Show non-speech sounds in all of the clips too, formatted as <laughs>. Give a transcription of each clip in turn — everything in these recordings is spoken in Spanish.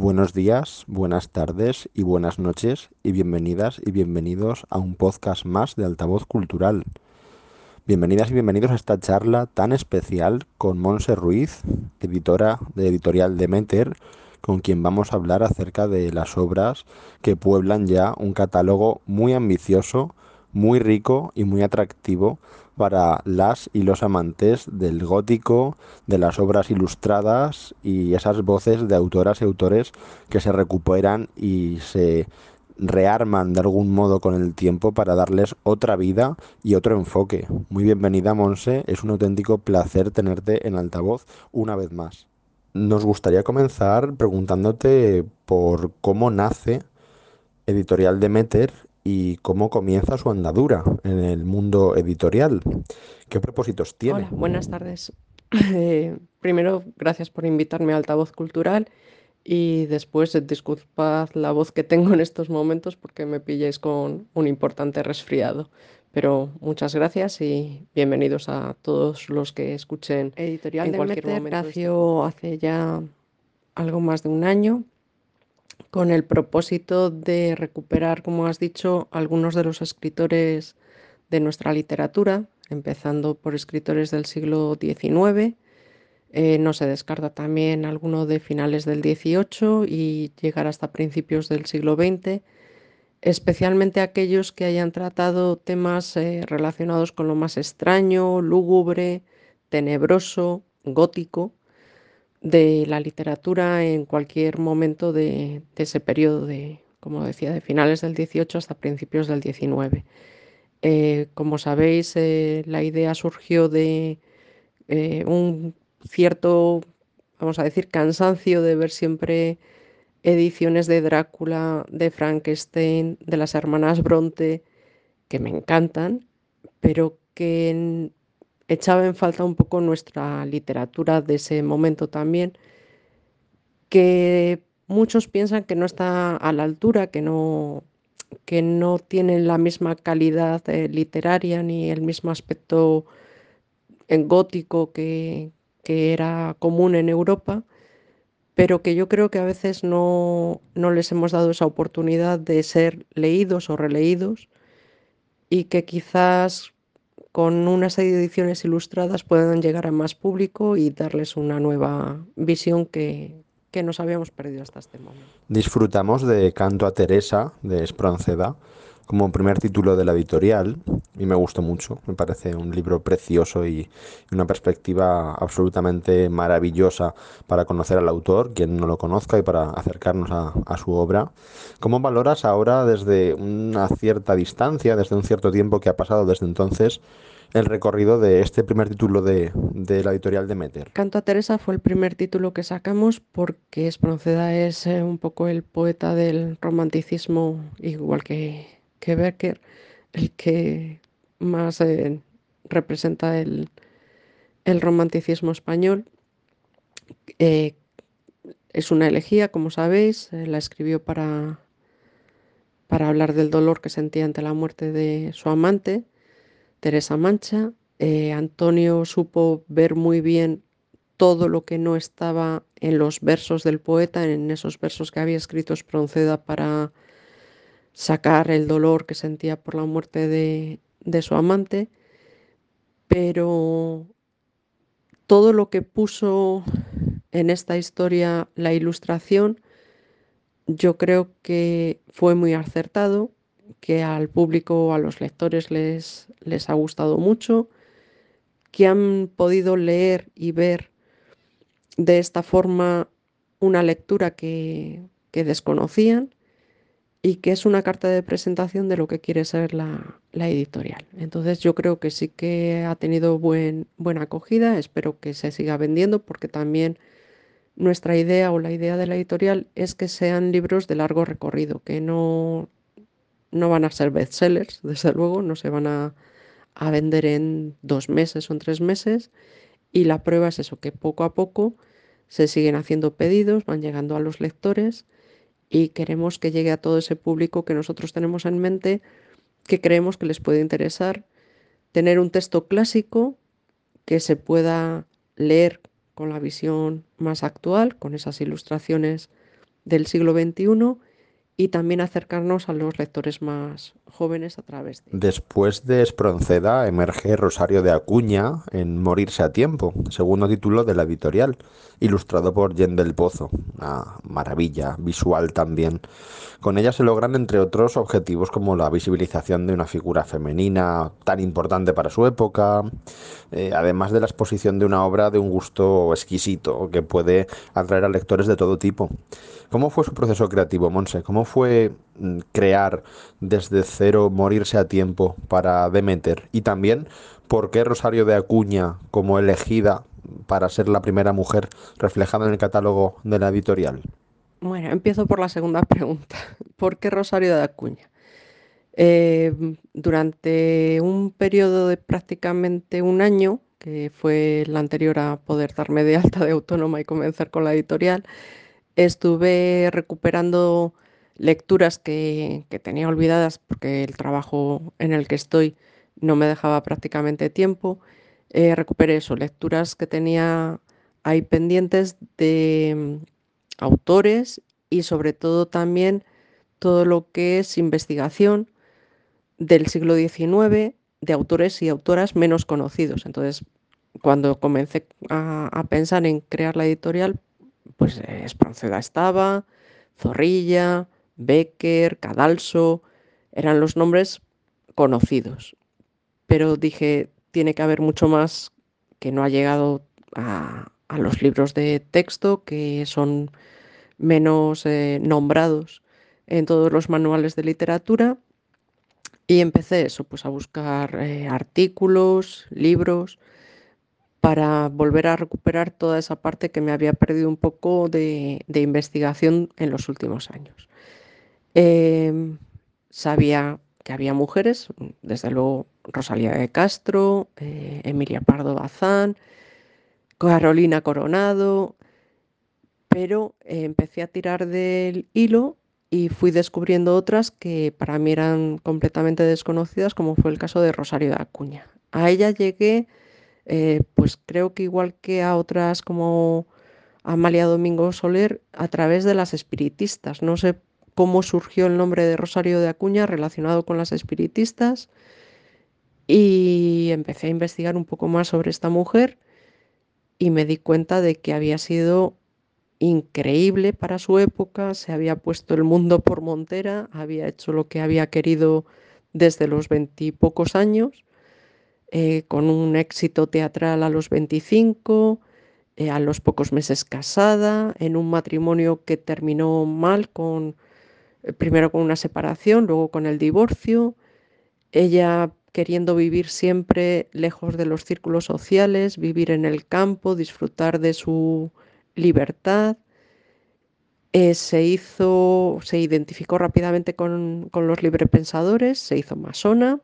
Buenos días, buenas tardes y buenas noches y bienvenidas y bienvenidos a un podcast más de Altavoz Cultural. Bienvenidas y bienvenidos a esta charla tan especial con Monse Ruiz, editora de Editorial Demeter, con quien vamos a hablar acerca de las obras que pueblan ya un catálogo muy ambicioso, muy rico y muy atractivo para las y los amantes del gótico, de las obras ilustradas y esas voces de autoras y autores que se recuperan y se rearman de algún modo con el tiempo para darles otra vida y otro enfoque. Muy bienvenida, Monse. Es un auténtico placer tenerte en altavoz una vez más. Nos gustaría comenzar preguntándote por cómo nace Editorial Demeter y cómo comienza su andadura en el mundo editorial. ¿Qué propósitos tiene? Hola, buenas tardes. <laughs> Eh, primero, gracias por invitarme a Altavoz Cultural y después disculpad la voz que tengo en estos momentos porque me pilláis con un importante resfriado. Pero muchas gracias y bienvenidos a todos los que escuchen Editorial en cualquier momento. Nació hace ya algo más de un año con el propósito de recuperar, como has dicho, algunos de los escritores de nuestra literatura, empezando por escritores del siglo XIX. Eh, no se descarta también alguno de finales del XVIII y llegar hasta principios del siglo XX, especialmente aquellos que hayan tratado temas eh, relacionados con lo más extraño, lúgubre, tenebroso, gótico, de la literatura en cualquier momento de, ese periodo de, como decía, de finales del 18 hasta principios del 19. Eh, como sabéis, eh, la idea surgió de eh, un cierto, vamos a decir, cansancio de ver siempre ediciones de Drácula, de Frankenstein, de las hermanas Bronte, que me encantan, pero que echaba en falta un poco nuestra literatura de ese momento también, que muchos piensan que no está a la altura, que no, que no tienen la misma calidad eh, literaria ni el mismo aspecto en gótico que, que, era común en Europa, pero que yo creo que a veces no, no les hemos dado esa oportunidad de ser leídos o releídos y que quizás con unas ediciones ilustradas puedan llegar a más público y darles una nueva visión que, que nos habíamos perdido hasta este momento. Disfrutamos de Canto a Teresa de Espronceda como primer título de la editorial y me gustó mucho. Me parece un libro precioso y una perspectiva absolutamente maravillosa para conocer al autor, quien no lo conozca, y para acercarnos a, su obra. ¿Cómo valoras ahora desde una cierta distancia, desde un cierto tiempo que ha pasado desde entonces, el recorrido de este primer título de, de, la editorial de Meter. Canto a Teresa fue el primer título que sacamos porque Espronceda es eh, un poco el poeta del romanticismo, igual que que Becker, el que más eh, representa el, romanticismo español. Eh, es una elegía, como sabéis, eh, la escribió para, para hablar del dolor que sentía ante la muerte de su amante, Teresa Mancha. Antonio supo ver muy bien todo lo que no estaba en los versos del poeta, en esos versos que había escrito Espronceda para sacar el dolor que sentía por la muerte de, su amante, pero todo lo que puso en esta historia la ilustración, yo creo que fue muy acertado, que al público, a los lectores les, les ha gustado mucho, que han podido leer y ver de esta forma una lectura que, que desconocían y que es una carta de presentación de lo que quiere ser la, editorial. Entonces yo creo que sí que ha tenido buen, buena acogida, espero que se siga vendiendo porque también nuestra idea o la idea de la editorial es que sean libros de largo recorrido, que no, no van a ser bestsellers, <laughs> desde luego, no se van a, a vender en dos meses o en tres meses. Y la prueba es eso, que poco a poco se siguen haciendo pedidos, van llegando a los lectores y queremos que llegue a todo ese público que nosotros tenemos en mente, que creemos que les puede interesar, tener un texto clásico que se pueda leer con la visión más actual, con esas ilustraciones del siglo XXI y también acercarnos a los lectores más jóvenes a través de... Después de Espronceda emerge Rosario de Acuña en Morirse a tiempo, segundo título de la editorial, ilustrado por Jen del Pozo, una maravilla visual también. Con ella se logran, entre otros, objetivos como la visibilización de una figura femenina tan importante para su época, eh, además de la exposición de una obra de un gusto exquisito que puede atraer a lectores de todo tipo. ¿Cómo fue su proceso creativo, Monse? ¿Cómo fue crear desde cero, morirse a tiempo para Demeter? Y también, ¿por qué Rosario de Acuña como elegida para ser la primera mujer reflejada en el catálogo de la editorial? Bueno, empiezo por la segunda pregunta. <laughs> ¿Por qué Rosario de Acuña? Eh, durante un periodo de prácticamente un año, que fue el anterior a poder darme de alta de autónoma y comenzar con la editorial, estuve recuperando lecturas que, tenía olvidadas porque el trabajo en el que estoy no me dejaba prácticamente tiempo. Eh, recuperé eso, lecturas que tenía ahí pendientes de mm, autores y sobre todo también todo lo que es investigación del siglo XIX de autores y autoras menos conocidos. Entonces, cuando comencé a pensar en crear la editorial, pues eh, Espronceda estaba, Zorrilla, Becker, Cadalso, eran los nombres conocidos. Pero dije, tiene que haber mucho más que no ha llegado a, los libros de texto, que son menos eh, nombrados en todos los manuales de literatura. Y empecé eso, pues a buscar eh, artículos, libros, para volver a recuperar toda esa parte que me había perdido un poco de, investigación en los últimos años. Em, sabía que había mujeres, desde luego Rosalía de Castro, eh, Emilia Pardo Bazán, Carolina Coronado, pero empecé a tirar del hilo y fui descubriendo otras que para mí eran completamente desconocidas, como fue el caso de Rosario de Acuña. A ella llegué eh, pues creo que igual que a otras como Amalia Domingo Soler, a través de las espiritistas. No sé cómo surgió el nombre de Rosario de Acuña relacionado con las espiritistas. Y empecé a investigar un poco más sobre esta mujer y me di cuenta de que había sido increíble para su época, se había puesto el mundo por montera, había hecho lo que había querido desde los veintipocos años eh, con un éxito teatral a los 25, eh, a los pocos meses casada, en un matrimonio que terminó mal, con, primero con una separación, luego con el divorcio, ella queriendo vivir siempre lejos de los círculos sociales, vivir en el campo, disfrutar de su libertad. se hizo, se identificó rápidamente con, con los librepensadores, se hizo masona,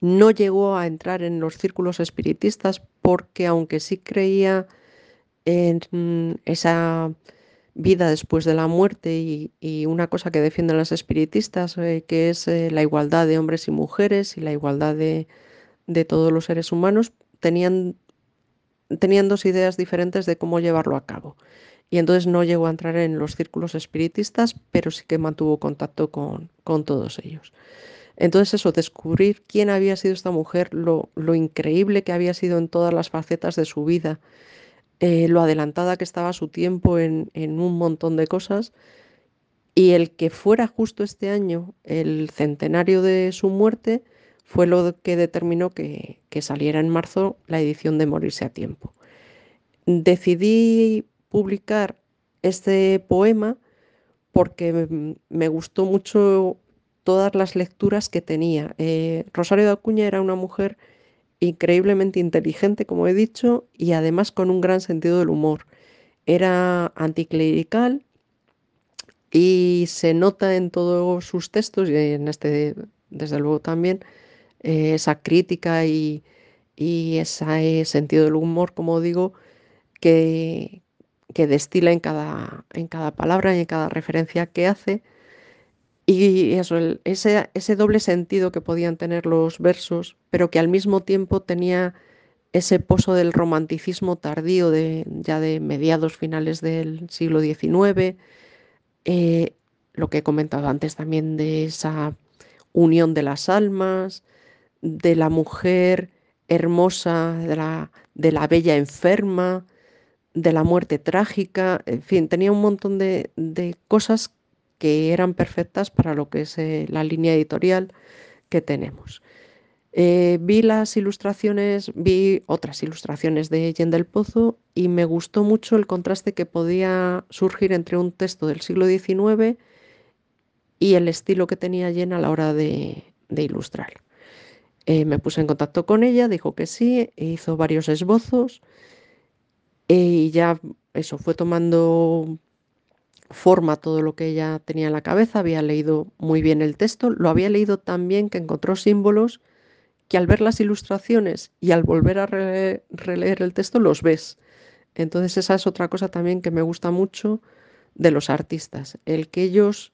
no llegó a entrar en los círculos espiritistas porque aunque sí creía en esa vida después de la muerte y, una cosa que defienden los espiritistas, eh, que es eh, la igualdad de hombres y mujeres y la igualdad de, todos los seres humanos, tenían, tenían, dos ideas diferentes de cómo llevarlo a cabo. Y entonces no llegó a entrar en los círculos espiritistas, pero sí que mantuvo contacto con, con todos ellos. Entonces eso, descubrir quién había sido esta mujer, lo, increíble que había sido en todas las facetas de su vida, eh, lo adelantada que estaba su tiempo en, un montón de cosas, y el que fuera justo este año el centenario de su muerte fue lo que determinó que, saliera en marzo la edición de Morirse a tiempo. Decidí publicar este poema porque me gustó mucho todas las lecturas que tenía. Eh, Rosario de Acuña era una mujer increíblemente inteligente, como he dicho, y además con un gran sentido del humor. Era anticlerical y se nota en todos sus textos, y en este desde luego también, eh, esa crítica y, ese sentido del humor, como digo, que, que destila en cada, en cada palabra y en cada referencia que hace y eso, ese, ese doble sentido que podían tener los versos, pero que al mismo tiempo tenía ese pozo del romanticismo tardío de, ya de mediados finales del siglo XIX, eh, lo que he comentado antes también de esa unión de las almas, de la mujer hermosa, de la, de la bella enferma, de la muerte trágica, en fin, tenía un montón de, cosas que eran perfectas para lo que es eh, la línea editorial que tenemos. Eh, vi las ilustraciones, vi otras ilustraciones de Yen del Pozo y me gustó mucho el contraste que podía surgir entre un texto del siglo XIX y el estilo que tenía Yen a la hora de, ilustrar. Eh, me puse en contacto con ella, dijo que sí, e hizo varios esbozos y ya eso fue tomando forma todo lo que ella tenía en la cabeza, había leído muy bien el texto, lo había leído tan bien que encontró símbolos que al ver las ilustraciones y al volver a releer el texto los ves. Entonces esa es otra cosa también que me gusta mucho de los artistas, el que ellos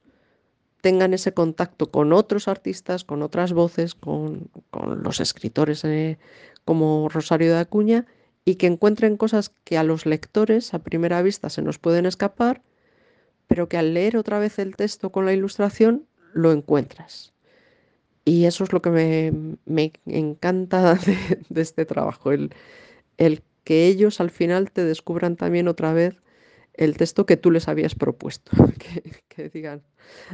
tengan ese contacto con otros artistas, con otras voces, con, los escritores eh, como Rosario de Acuña y que encuentren cosas que a los lectores a primera vista se nos pueden escapar, pero que al leer otra vez el texto con la ilustración lo encuentras. Y eso es lo que me, encanta <laughs> de, este trabajo, el, el que ellos al final te descubran también otra vez el texto que tú les habías propuesto. <laughs> Que, digan,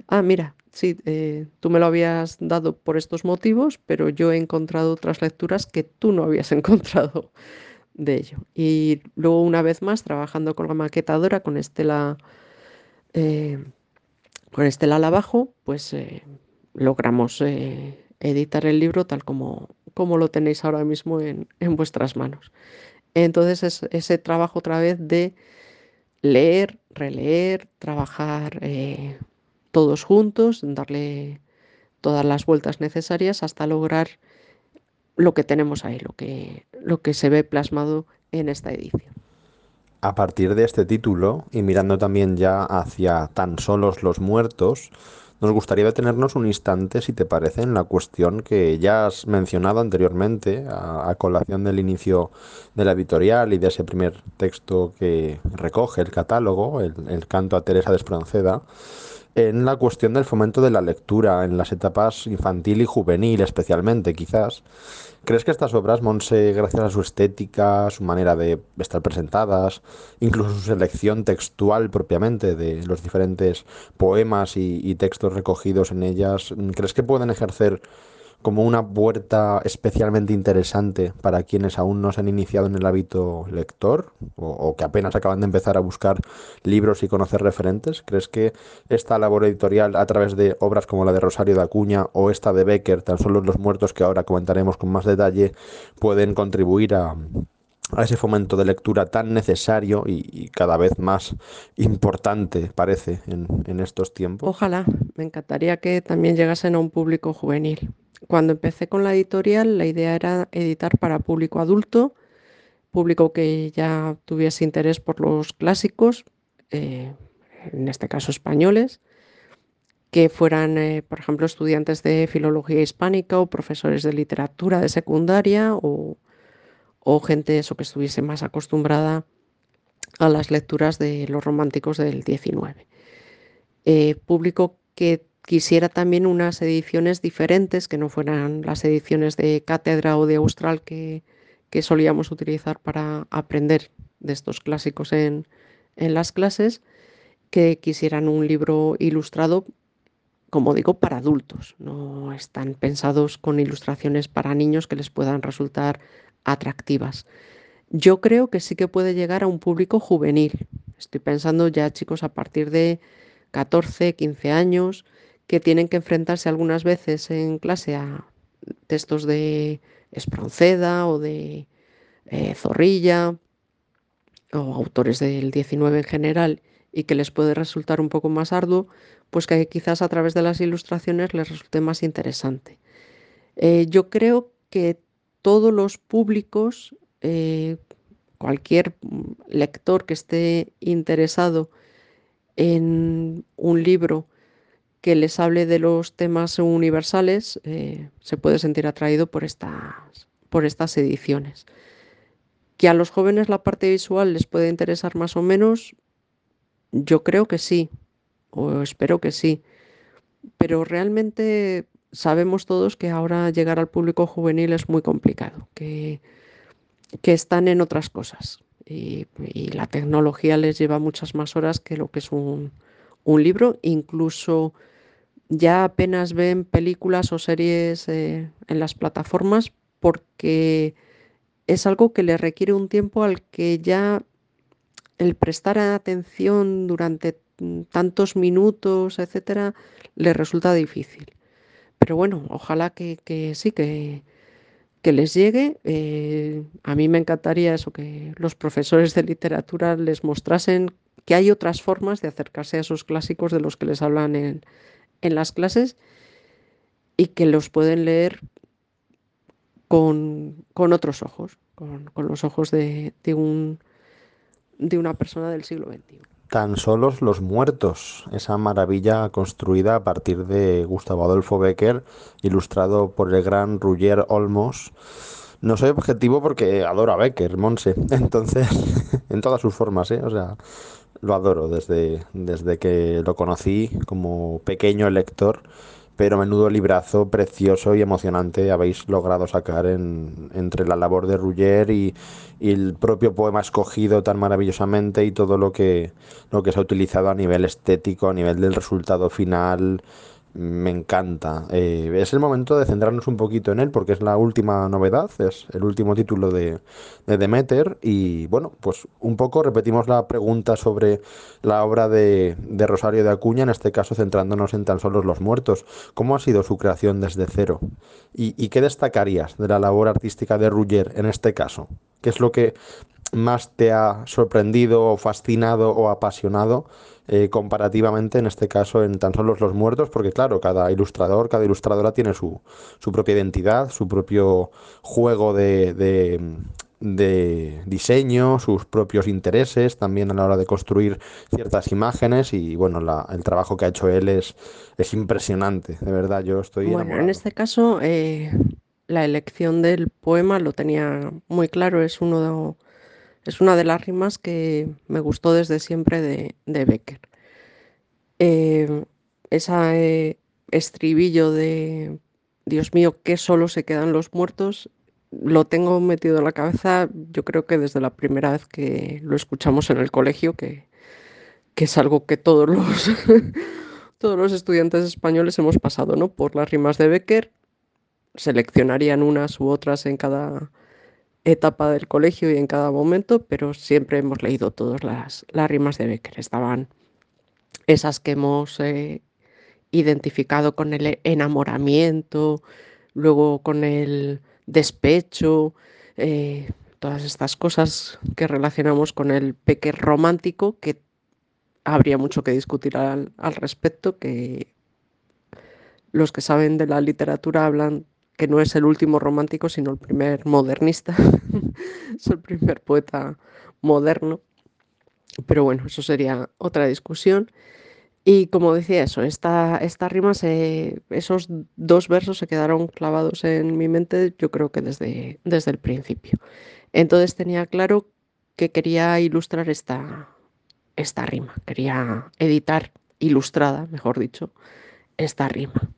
ah, mira, sí, eh, tú me lo habías dado por estos motivos, pero yo he encontrado otras lecturas que tú no habías <laughs> encontrado de ello. Y luego una vez más, trabajando con la maquetadora, con Estela, eh, con Estela al abajo, pues eh, logramos eh, editar el libro tal como, como lo tenéis ahora mismo en, vuestras manos. Entonces es ese trabajo otra vez de leer, releer, trabajar todos juntos, darle todas las vueltas necesarias hasta lograr lo que tenemos ahí, lo que, lo que se ve plasmado en esta edición. A partir de este título, y mirando también ya hacia tan solos los muertos, nos gustaría detenernos un instante, si te parece, en la cuestión que ya has mencionado anteriormente, a, colación del inicio de la editorial y de ese primer texto que recoge el catálogo, el, el canto a Teresa de Espronceda, en la cuestión del fomento de la lectura en las etapas infantil y juvenil especialmente quizás. ¿Crees que estas obras, Monse, gracias a su estética, su manera de estar presentadas, incluso su selección textual propiamente de los diferentes poemas y, y textos recogidos en ellas, ¿crees que pueden ejercer como una puerta especialmente interesante para quienes aún no se han iniciado en el hábito lector o, que apenas acaban de empezar a buscar libros y conocer referentes? ¿Crees que esta labor editorial a través de obras como la de Rosario de Acuña o esta de Becker, tan solo Los Muertos que ahora comentaremos con más detalle, pueden contribuir a, ese fomento de lectura tan necesario y, cada vez más importante, parece, en, en, estos tiempos. Ojalá, me encantaría que también llegasen a un público juvenil cuando empecé con la editorial, la idea era editar para público adulto, público que ya tuviese interés por los clásicos, eh, en este caso españoles, que fueran, eh, por ejemplo, estudiantes de filología hispánica o profesores de literatura de secundaria o, gente eso que estuviese más acostumbrada a las lecturas de los románticos del 19. Eh, público que quisiera también unas ediciones diferentes, que no fueran las ediciones de cátedra o de austral que, solíamos utilizar para aprender de estos clásicos en, las clases, que quisieran un libro ilustrado, como digo, para adultos. No están pensados con ilustraciones para niños que les puedan resultar atractivas. Yo creo que sí que puede llegar a un público juvenil. Estoy pensando ya chicos a partir de 14, 15 años, que tienen que enfrentarse algunas veces en clase a textos de Espronceda o de eh, Zorrilla o autores del 19 en general y que les puede resultar un poco más arduo, pues que quizás a través de las ilustraciones les resulte más interesante. Eh, yo creo que todos los públicos, eh, cualquier lector que esté interesado en un libro que les hable de los temas universales eh, se puede sentir atraído por estas, por estas ediciones. Que a los jóvenes la parte visual les puede interesar más o menos, yo creo que sí, o espero que sí. Pero realmente sabemos todos que ahora llegar al público juvenil es muy complicado, que, que están en otras cosas y, la tecnología les lleva muchas más horas que lo que es un, libro, incluso ya apenas ven películas o series eh, en las plataformas porque es algo que les requiere un tiempo al que ya el prestar atención durante tantos minutos, etcétera, les resulta difícil. Pero bueno, ojalá que, sí, que, les llegue. Eh, a mí me encantaría eso, que los profesores de literatura les mostrasen que hay otras formas de acercarse a esos clásicos de los que les hablan en, las clases y que los pueden leer con, otros ojos, con, los ojos de, de una persona del siglo XXI. Tan solos los muertos, esa maravilla construida a partir de Gustavo Adolfo Becker, ilustrado por el gran Ruggier Olmos. No soy objetivo porque adoro a Becker, Monse. <laughs> Entonces, <laughs> en todas sus formas, ¿eh? O sea, lo adoro desde, desde que lo conocí como pequeño lector pero menudo librazo precioso y emocionante habéis logrado sacar en, entre la labor de Rugger y, y, el propio poema escogido tan maravillosamente y todo lo que, lo que se ha utilizado a nivel estético, a nivel del resultado final, me encanta. Eh, es el momento de centrarnos un poquito en él porque es la última novedad, es el último título de, Demeter y bueno, pues un poco repetimos la pregunta sobre la obra de, Rosario de Acuña, en este caso centrándonos en tan solo los muertos. ¿Cómo ha sido su creación desde cero? ¿Y, qué destacarías de la labor artística de Rugger en este caso? ¿Qué es lo que más te ha sorprendido o fascinado o apasionado eh, comparativamente en este caso en tan solo los muertos, porque claro, cada ilustrador, cada ilustradora tiene su, su propia identidad, su propio juego de, de, diseño, sus propios intereses también a la hora de construir ciertas imágenes. Y bueno, el trabajo que ha hecho él es, es impresionante, de verdad, yo estoy... Bueno, en este caso eh, la elección del poema lo tenía muy claro, es uno de es una de las rimas que me gustó desde siempre de, Becker. Eh, ese estribillo de Dios mío, que solo se quedan los muertos, lo tengo metido en la cabeza, yo creo que desde la primera vez que lo escuchamos en el colegio, que, que es algo que todos <laughs> los, todos los estudiantes españoles hemos pasado, ¿no? Por las rimas de Becker, seleccionarían unas u otras en cada, etapa del colegio y en cada momento, pero siempre hemos leído todas las, las rimas de Becker. Estaban esas que hemos eh, identificado con el enamoramiento, luego con el despecho, eh, todas estas cosas que relacionamos con el Becker romántico, que habría mucho que discutir al, al respecto, que los que saben de la literatura hablan que no es el último romántico, sino el primer modernista, <laughs> es el primer poeta moderno. Pero bueno, eso sería otra discusión. Y como decía eso, esta, esta rima, esos dos versos se quedaron clavados en mi mente, yo creo que desde, desde el principio. Entonces tenía claro que quería ilustrar esta, esta rima, quería editar ilustrada, mejor dicho, esta rima.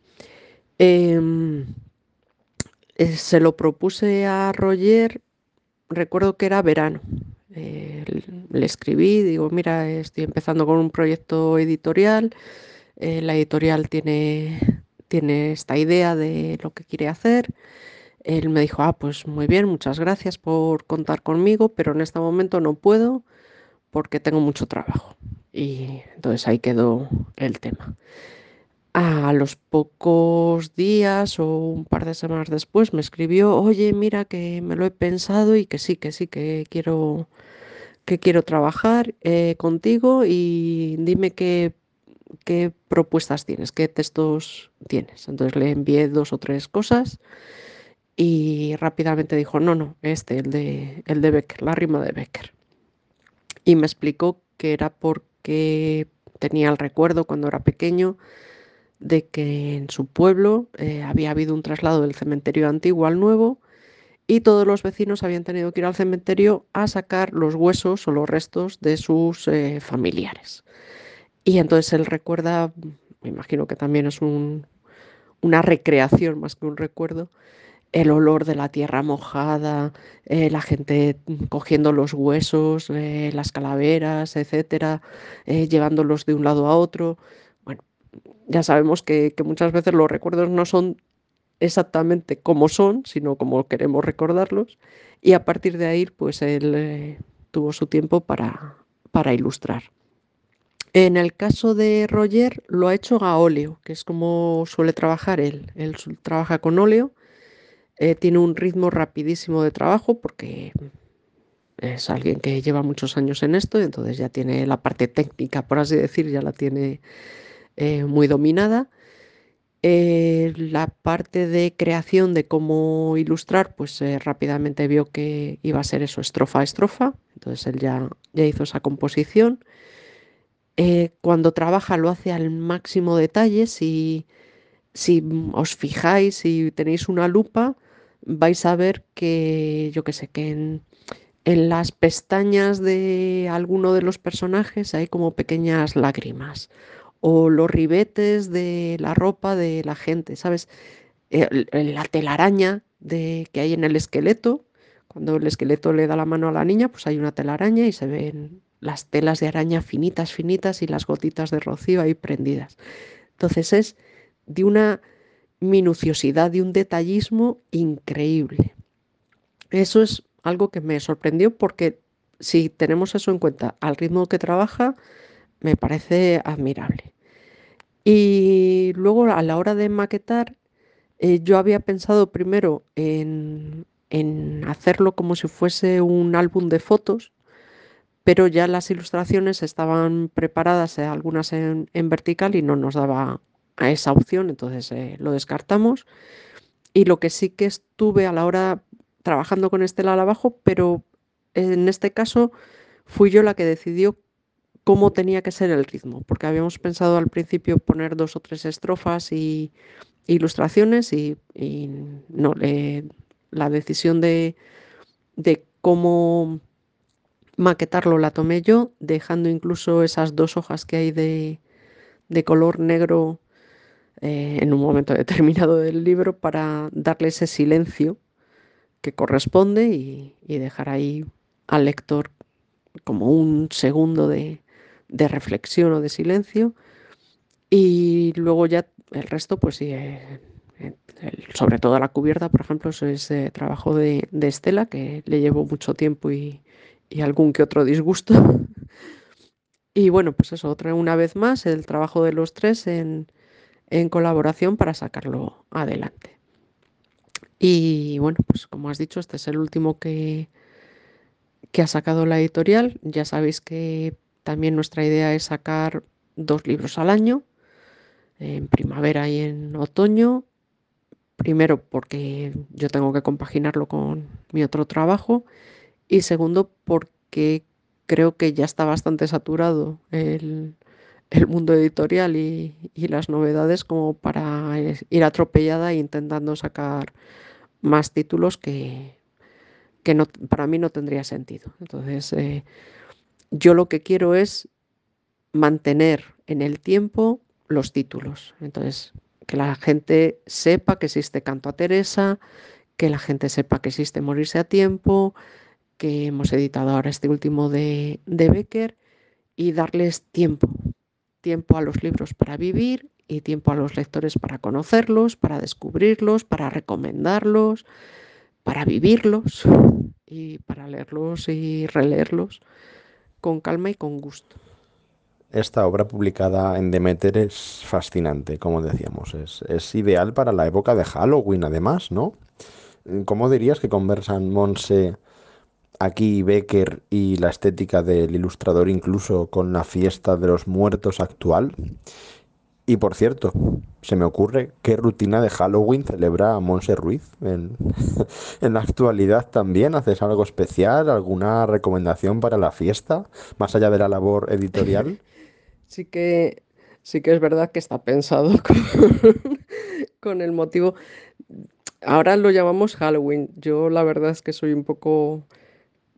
Em, eh, se lo propuse a Roger, recuerdo que era verano. Eh, le escribí, digo, mira, estoy empezando con un proyecto editorial, eh, la editorial tiene, tiene esta idea de lo que quiere hacer. Él me dijo, ah, pues muy bien, muchas gracias por contar conmigo, pero en este momento no puedo porque tengo mucho trabajo. Y entonces ahí quedó el tema. A los pocos días o un par de semanas después me escribió, oye, mira que me lo he pensado y que sí, que sí, que quiero, que quiero trabajar eh, contigo y dime qué, qué propuestas tienes, qué textos tienes. Entonces le envié dos o tres cosas y rápidamente dijo, no, no, este, el de, el de Becker, la rima de Becker. Y me explicó que era porque tenía el recuerdo cuando era pequeño de que en su pueblo eh, había habido un traslado del cementerio antiguo al nuevo y todos los vecinos habían tenido que ir al cementerio a sacar los huesos o los restos de sus eh, familiares. Y entonces él recuerda, me imagino que también es una recreación más que un recuerdo, el olor de la tierra mojada, eh, la gente cogiendo los huesos, las calaveras, etcétera, llevándolos de un lado a otro. Ya sabemos que, muchas veces los recuerdos no son exactamente como son, sino como queremos recordarlos. Y a partir de ahí, pues él tuvo su tiempo para, para ilustrar. En el caso de Roger, lo ha hecho a óleo, que es como suele trabajar él. Él trabaja con óleo, eh, tiene un ritmo rapidísimo de trabajo porque es alguien que lleva muchos años en esto y entonces ya tiene la parte técnica, por así decir, ya la tiene eh, muy dominada. Eh, la parte de creación de cómo ilustrar, pues rápidamente vio que iba a ser eso, estrofa a estrofa, entonces él ya, ya hizo esa composición. Eh, cuando trabaja lo hace al máximo detalle. Si, si os fijáis, y tenéis una lupa, vais a ver que, yo que sé, que en, las pestañas de alguno de los personajes hay como pequeñas lágrimas. O los ribetes de la ropa de la gente, ¿sabes? la telaraña de, que hay en el esqueleto. Cuando el esqueleto le da la mano a la niña, pues hay una telaraña y se ven las telas de araña finitas, finitas y las gotitas de rocío ahí prendidas. Entonces es de una minuciosidad, de un detallismo increíble. Eso es algo que me sorprendió porque si tenemos eso en cuenta, al ritmo que trabaja, me parece admirable. Y luego a la hora de maquetar, eh, yo había pensado primero en, en hacerlo como si fuese un álbum de fotos, pero ya las ilustraciones estaban preparadas, eh, algunas en, vertical, y no nos daba a esa opción, entonces eh, lo descartamos. Y lo que sí que estuve a la hora trabajando con Estela al abajo, pero en este caso fui yo la que decidió cómo tenía que ser el ritmo, porque habíamos pensado al principio poner dos o tres estrofas y ilustraciones y, no, la decisión de, cómo maquetarlo la tomé yo, dejando incluso esas dos hojas que hay de, color negro eh, en un momento determinado del libro para darle ese silencio que corresponde y, dejar ahí al lector como un segundo de, reflexión o de silencio. Y luego ya el resto, pues sí, eh, sobre todo la cubierta, por ejemplo, eso es trabajo de, de Estela, que le llevo mucho tiempo y, y algún que otro disgusto. <laughs> y bueno, pues eso, otra una vez más, el trabajo de los tres en, colaboración para sacarlo adelante. Y bueno, pues como has dicho, este es el último que, que ha sacado la editorial. Ya sabéis que también nuestra idea es sacar dos libros al año, en primavera y en otoño. Primero porque yo tengo que compaginarlo con mi otro trabajo y segundo, porque creo que ya está bastante saturado el, mundo editorial y, las novedades como para ir atropellada e intentando sacar más títulos que, que no, para mí no tendría sentido. Entonces, eh, yo lo que quiero es mantener en el tiempo los títulos. Entonces, que la gente sepa que existe Canto a Teresa, que la gente sepa que existe Morirse a Tiempo, que hemos editado ahora este último de, Becker y darles tiempo, tiempo a los libros para vivir y tiempo a los lectores para conocerlos, para descubrirlos, para recomendarlos, para vivirlos y para leerlos y releerlos con calma y con gusto. Esta obra publicada en Demeter es fascinante, como decíamos, es, es ideal para la época de Halloween además, ¿no? ¿Cómo dirías que conversan Monse aquí Becker y la estética del ilustrador incluso con la fiesta de los muertos actual. Y por cierto, se me ocurre qué rutina de Halloween celebra Monse Ruiz en, <laughs> en, la actualidad también. ¿Haces algo especial? ¿Alguna recomendación para la fiesta? Más allá de la labor editorial. <laughs> Sí que, sí que es verdad que está pensado <laughs> con, con el motivo. Ahora lo llamamos Halloween. Yo la verdad es que soy un poco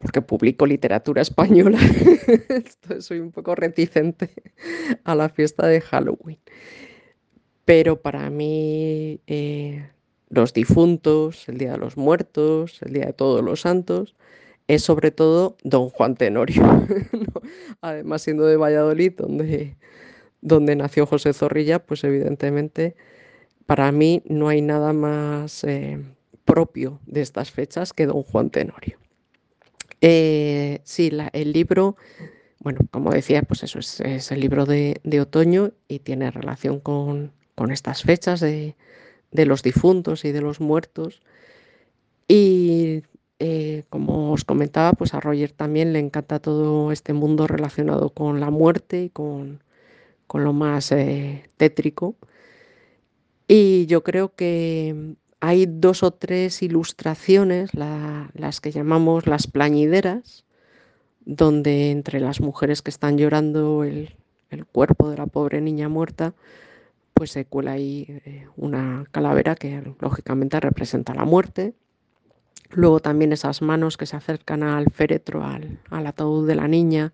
porque publico literatura española, <laughs> soy un poco reticente a la fiesta de Halloween. Pero para mí eh, los difuntos, el Día de los Muertos, el Día de Todos los Santos, es sobre todo don Juan Tenorio. <laughs> Además, siendo de Valladolid, donde, donde nació José Zorrilla, pues evidentemente para mí no hay nada más eh, propio de estas fechas que don Juan Tenorio. Eh, sí, el libro, bueno, como decía, pues eso es, el libro de, otoño y tiene relación con, estas fechas de, los difuntos y de los muertos. Y eh, como os comentaba, pues a Roger también le encanta todo este mundo relacionado con la muerte y con, lo más eh, tétrico. Y yo creo que hay dos o tres ilustraciones, las que llamamos las plañideras, donde entre las mujeres que están llorando el, cuerpo de la pobre niña muerta, pues se cuela ahí eh, una calavera que lógicamente representa la muerte. Luego también esas manos que se acercan al féretro, al, ataúd de la niña,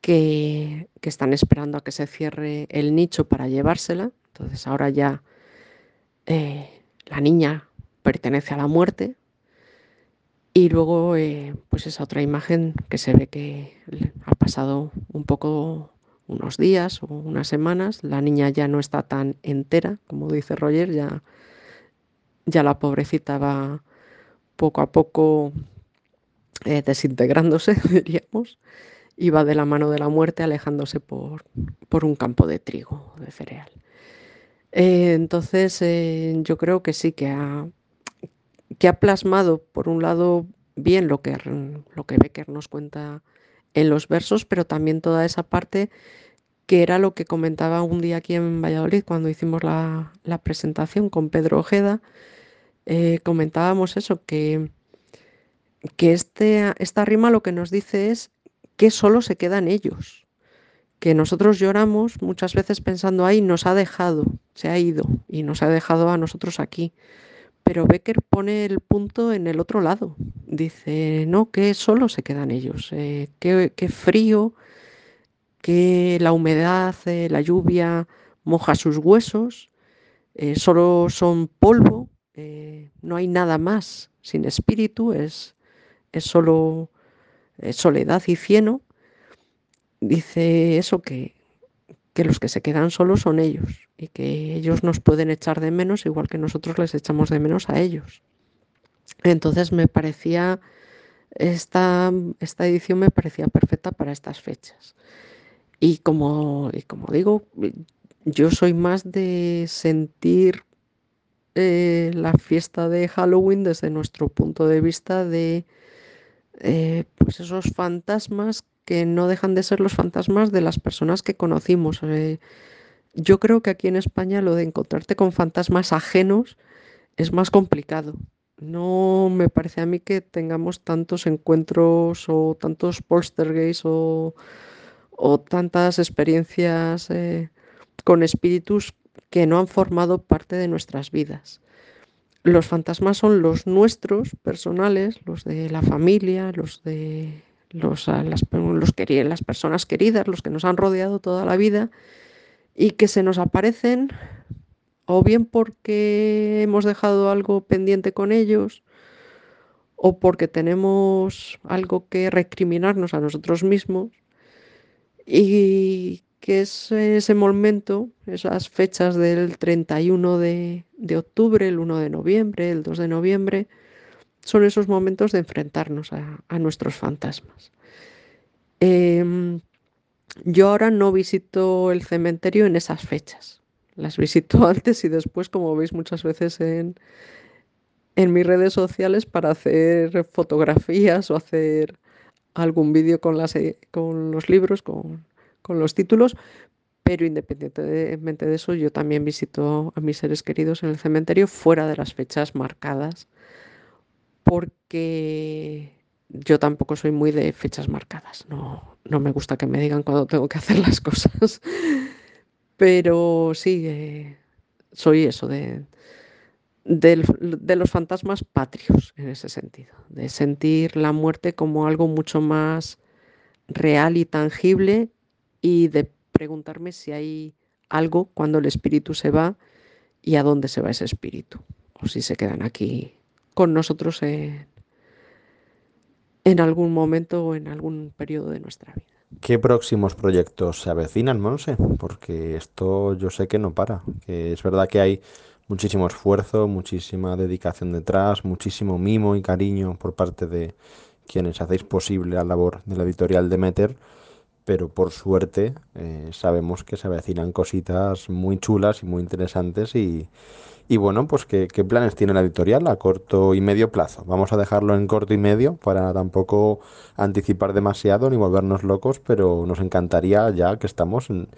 que, están esperando a que se cierre el nicho para llevársela. Entonces ahora ya eh, la niña pertenece a la muerte. Y luego, eh, pues esa otra imagen que se ve que ha pasado un poco unos días o unas semanas, la niña ya no está tan entera, como dice Roger, ya, ya la pobrecita va poco a poco eh, desintegrándose, <laughs> diríamos, y va de la mano de la muerte alejándose por, por un campo de trigo, de cereal. Eh, entonces, eh, yo creo que sí, que ha, plasmado, por un lado, bien lo que, lo que Becker nos cuenta en los versos, pero también toda esa parte que era lo que comentaba un día aquí en Valladolid cuando hicimos la, presentación con Pedro Ojeda. Eh, comentábamos eso, que, que este, esta rima lo que nos dice es que solo se quedan ellos que nosotros lloramos muchas veces pensando, ahí nos ha dejado, se ha ido y nos ha dejado a nosotros aquí. Pero Becker pone el punto en el otro lado. Dice, no, que solo se quedan ellos, eh, qué, frío, que la humedad, eh, la lluvia moja sus huesos, eh, solo son polvo, no hay nada más sin espíritu, es, es solo soledad y cieno dice eso que, que los que se quedan solos son ellos y que ellos nos pueden echar de menos igual que nosotros les echamos de menos a ellos. Entonces me parecía, esta, esta edición me parecía perfecta para estas fechas. Y como, y como digo, yo soy más de sentir eh, la fiesta de Halloween desde nuestro punto de vista de eh, pues esos fantasmas que no dejan de ser los fantasmas de las personas que conocimos. Eh, yo creo que aquí en España lo de encontrarte con fantasmas ajenos es más complicado. No me parece a mí que tengamos tantos encuentros o tantos poltergeists o, o tantas experiencias eh, con espíritus que no han formado parte de nuestras vidas. Los fantasmas son los nuestros personales, los de la familia, los de los, las, las personas queridas, los que nos han rodeado toda la vida y que se nos aparecen o bien porque hemos dejado algo pendiente con ellos o porque tenemos algo que recriminarnos a nosotros mismos y que es ese momento, esas fechas del 31 de, de octubre, el 1 de noviembre, el 2 de noviembre, son esos momentos de enfrentarnos a, nuestros fantasmas. Em, yo ahora no visito el cementerio en esas fechas. Las visito <laughs> antes y después, como veis muchas veces en, en mis redes sociales, para hacer fotografías o hacer algún vídeo con, con los libros, con, con los títulos, pero independientemente de eso, yo también visito a mis seres queridos en el cementerio fuera de las fechas marcadas porque yo tampoco soy muy de fechas marcadas. No, no me gusta que me digan cuándo tengo que hacer las cosas. <laughs> Pero sí, eh, soy eso de, de los fantasmas patrios en ese sentido, de sentir la muerte como algo mucho más real y tangible y de preguntarme si hay algo cuando el espíritu se va y a dónde se va ese espíritu, o si se quedan aquí con nosotros en, en algún momento o en algún periodo de nuestra vida. ¿Qué próximos proyectos se avecinan, Monse? Porque esto yo sé que no para, que es verdad que hay muchísimo esfuerzo, muchísima dedicación detrás, muchísimo mimo y cariño por parte de quienes hacéis posible la labor de la editorial Demeter, pero por suerte eh, sabemos que se avecinan cositas muy chulas y muy interesantes y, y bueno, pues ¿qué, ¿qué, planes tiene la editorial a corto y medio plazo. Vamos a dejarlo en corto y medio para tampoco anticipar demasiado ni volvernos locos, pero nos encantaría ya que estamos en,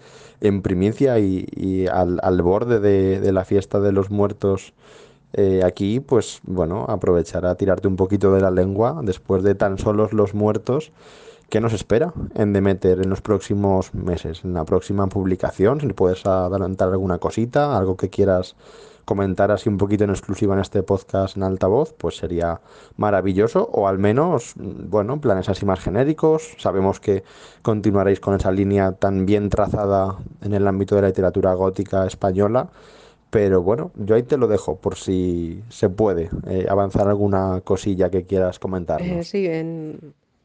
en primicia y, al, borde de, de, la fiesta de los muertos eh, aquí, pues bueno, aprovechar a tirarte un poquito de la lengua después de tan solos los muertos. ¿Qué nos espera en Demeter en los próximos meses? En la próxima publicación, si le puedes adelantar alguna cosita, algo que quieras comentar así un poquito en exclusiva en este podcast en altavoz, pues sería maravilloso. O al menos, bueno, planes así más genéricos. Sabemos que continuaréis con esa línea tan bien trazada en el ámbito de la literatura gótica española. Pero bueno, yo ahí te lo dejo por si se puede eh, avanzar alguna cosilla que quieras comentar. Eh, sí,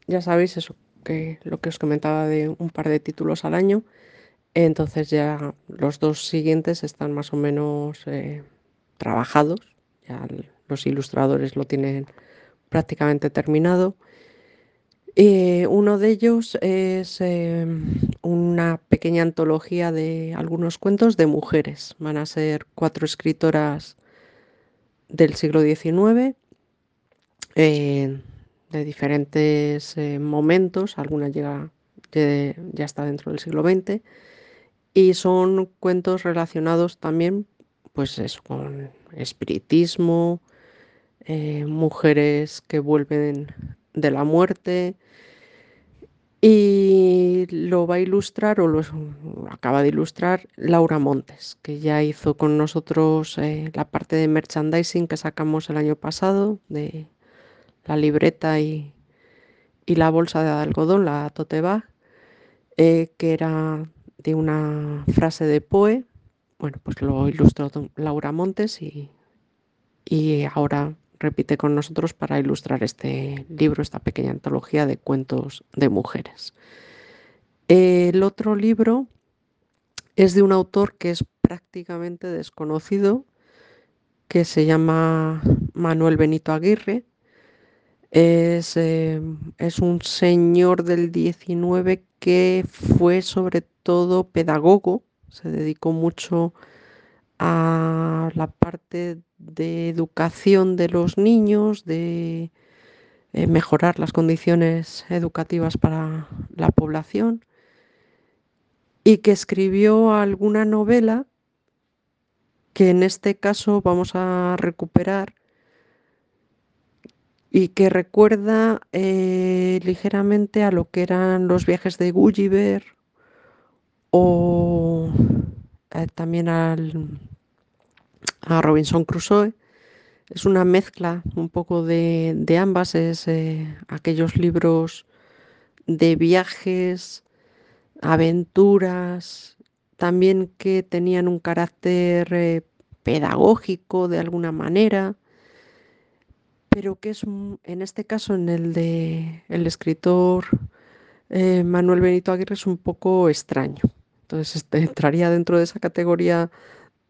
ya sabéis eso, que lo que os comentaba de un par de títulos al año. Entonces ya los dos siguientes están más o menos eh, trabajados, ya los ilustradores lo tienen prácticamente terminado. Uno de ellos es eh, una pequeña antología de algunos cuentos de mujeres. Van a ser cuatro escritoras del siglo XIX, eh, de diferentes eh, momentos, alguna llega, ya está dentro del siglo XX, y son cuentos relacionados también pues eso, con espiritismo, eh, mujeres que vuelven de la muerte. Y lo va a ilustrar o lo, acaba de ilustrar Laura Montes, que ya hizo con nosotros eh, la parte de merchandising que sacamos el año pasado, de la libreta y, y la bolsa de algodón, la tote bag, eh, que era de una frase de Poe, bueno, pues lo ilustró Laura Montes y, y ahora repite con nosotros para ilustrar este libro, esta pequeña antología de cuentos de mujeres. El otro libro es de un autor que es prácticamente desconocido, que se llama Manuel Benito Aguirre. Es, eh, es un señor del 19 que fue sobre todo pedagogo, se dedicó mucho a la parte de educación de los niños, de eh, mejorar las condiciones educativas para la población y que escribió alguna novela que en este caso vamos a recuperar y que recuerda eh, ligeramente a lo que eran los viajes de Gulliver o eh, también al, a Robinson Crusoe. Es una mezcla un poco de, de ambas, es eh, aquellos libros de viajes, aventuras, también que tenían un carácter eh, pedagógico de alguna manera, pero que es en este caso en el de el escritor Manuel Benito Aguirre es un poco extraño. Entonces este, entraría dentro de esa categoría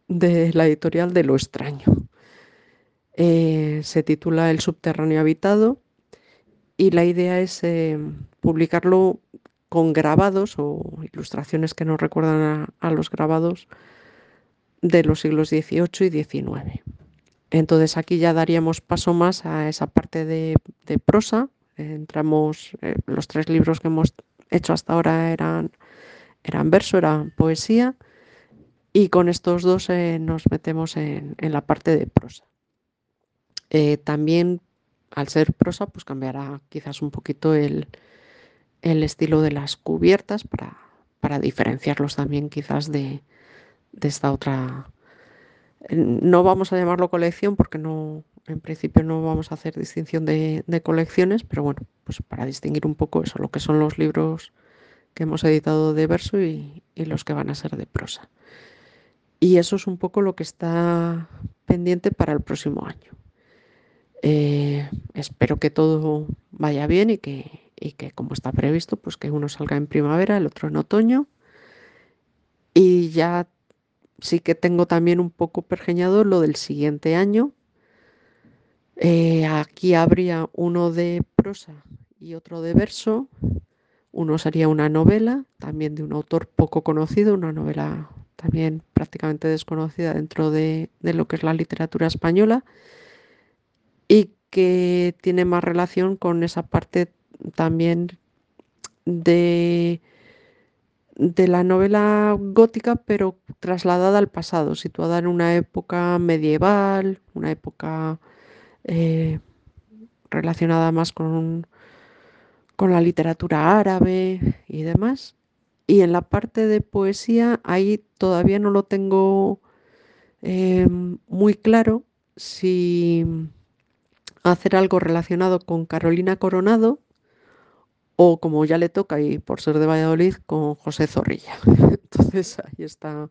de la editorial de lo extraño. Eh, se titula El subterráneo habitado y la idea es eh, publicarlo con grabados o ilustraciones que nos recuerdan a, los grabados de los siglos XVIII y XIX. Entonces aquí ya daríamos paso más a esa parte de, de prosa. entramos, eh, los tres libros que hemos hecho hasta ahora eran eran verso, eran poesía, y con estos dos eh, nos metemos en, en, la parte de prosa. Eh, también, al ser prosa, pues cambiará quizás un poquito el, el estilo de las cubiertas para, para, diferenciarlos también quizás de, de esta otra no vamos a llamarlo colección porque no, en principio no vamos a hacer distinción de, colecciones, pero bueno, pues para distinguir un poco eso, lo que son los libros que hemos editado de verso y, los que van a ser de prosa. Y eso es un poco lo que está pendiente para el próximo año. Eh, espero que todo vaya bien y que, y que, como está previsto, pues que uno salga en primavera, el otro en otoño. Y ya sí que tengo también un poco pergeñado lo del siguiente año. Eh, aquí habría uno de prosa y otro de verso. Uno sería una novela, también de un autor poco conocido, una novela también prácticamente desconocida dentro de, de lo que es la literatura española y que tiene más relación con esa parte también de de la novela gótica, pero trasladada al pasado, situada en una época medieval, una época eh, relacionada más con, con la literatura árabe y demás. Y en la parte de poesía, ahí todavía no lo tengo eh, muy claro si hacer algo relacionado con Carolina Coronado o como ya le toca y por ser de Valladolid con José Zorrilla. <laughs> Entonces ahí está,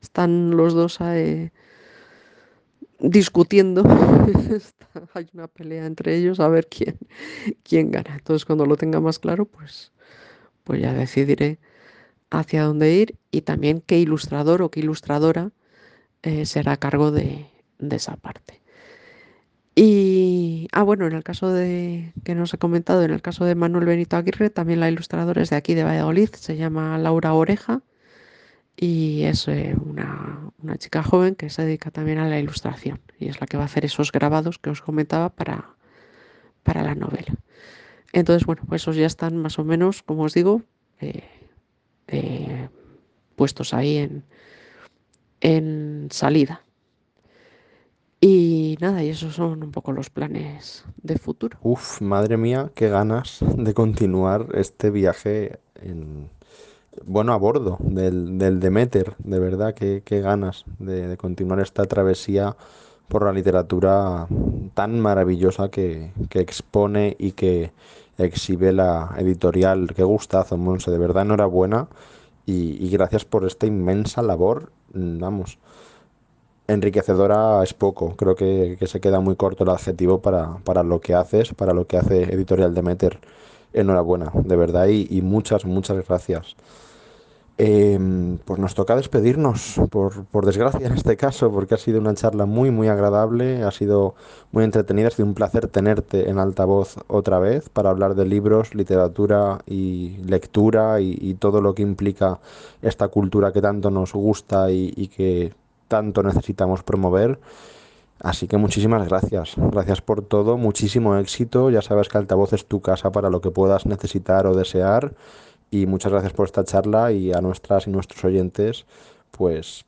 están los dos discutiendo. <laughs> Hay una pelea entre ellos a ver quién, quién gana. Entonces cuando lo tenga más claro, pues, pues ya decidiré hacia dónde ir y también qué ilustrador o qué ilustradora eh, será a cargo de esa parte. Y, ah, bueno, en el caso de, que nos he comentado, en el caso de Manuel Benito Aguirre, también la ilustradora es de aquí, de Valladolid, se llama Laura Oreja y es eh, una, chica joven que se dedica también a la ilustración y es la que va a hacer esos grabados que os comentaba para, para la novela. Entonces, bueno, pues esos ya están más o menos, como os digo, eh, eh, puestos ahí en, en salida. Y nada, y esos son un poco los planes de futuro. Uf, madre mía, qué ganas de continuar este viaje en, bueno, a bordo del, del Demeter, de verdad, qué, qué ganas de, continuar esta travesía por la literatura tan maravillosa que, que expone y que exhibe la editorial. Qué gustazo, Monse, de verdad, enhorabuena y, y gracias por esta inmensa labor, vamos enriquecedora es poco. Creo que, se queda muy corto el adjetivo para, para, lo que haces, para lo que hace Editorial Demeter. Enhorabuena, de verdad, y, muchas, muchas gracias. Em, pues nos toca despedirnos, por, por, desgracia en este caso, porque ha sido una charla muy, muy agradable, ha sido muy entretenida, ha sido un placer tenerte en altavoz otra vez para hablar de libros, literatura y lectura y, todo lo que implica esta cultura que tanto nos gusta y que tanto necesitamos promover. Así que muchísimas gracias. Gracias por todo, muchísimo éxito. Ya sabes que Altavoz es tu casa para lo que puedas necesitar o desear. Y muchas gracias por esta charla y a nuestras y nuestros oyentes, pues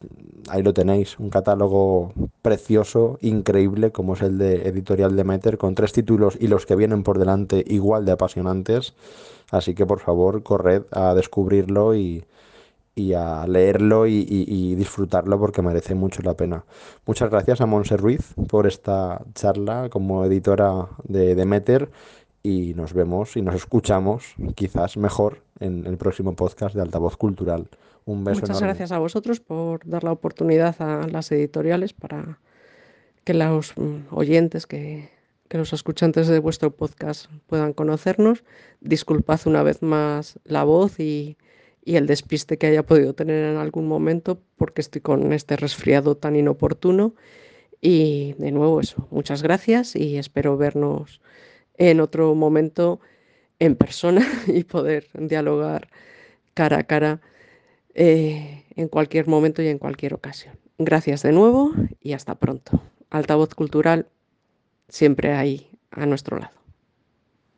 ahí lo tenéis, un catálogo precioso, increíble, como es el de Editorial Demeter, con tres títulos y los que vienen por delante igual de apasionantes. Así que por favor, corred a descubrirlo y, y a leerlo y, disfrutarlo porque merece mucho la pena. Muchas gracias a Monse Ruiz por esta charla como editora de Demeter y nos vemos y nos escuchamos quizás mejor en el próximo podcast de Altavoz Cultural. Un beso. Muchas gracias a vosotros por dar la oportunidad a las editoriales para que los mm, oyentes que, que los escuchantes de vuestro podcast puedan conocernos. Disculpad una vez más la voz y y el despiste que haya podido tener en algún momento porque estoy con este resfriado tan inoportuno. Y de nuevo eso, muchas gracias y espero vernos en otro momento en persona <laughs> y poder dialogar cara a cara eh, en cualquier momento y en cualquier ocasión. Gracias de nuevo y hasta pronto. Altavoz cultural siempre ahí a nuestro lado.